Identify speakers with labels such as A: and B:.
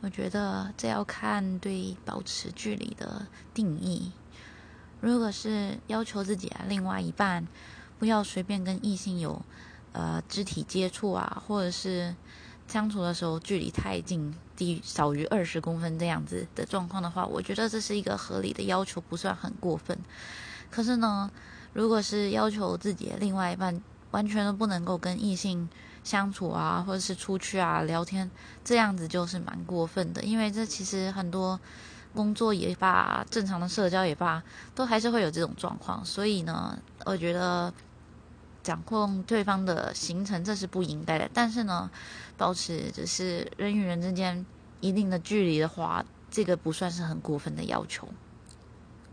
A: 我觉得这要看对保持距离的定义。如果是要求自己啊，另外一半不要随便跟异性有呃肢体接触啊，或者是相处的时候距离太近，低少于二十公分这样子的状况的话，我觉得这是一个合理的要求，不算很过分。可是呢，如果是要求自己的另外一半完全都不能够跟异性，相处啊，或者是出去啊聊天，这样子就是蛮过分的。因为这其实很多工作也罢，正常的社交也罢，都还是会有这种状况。所以呢，我觉得掌控对方的行程这是不应该的。但是呢，保持就是人与人之间一定的距离的话，这个不算是很过分的要求。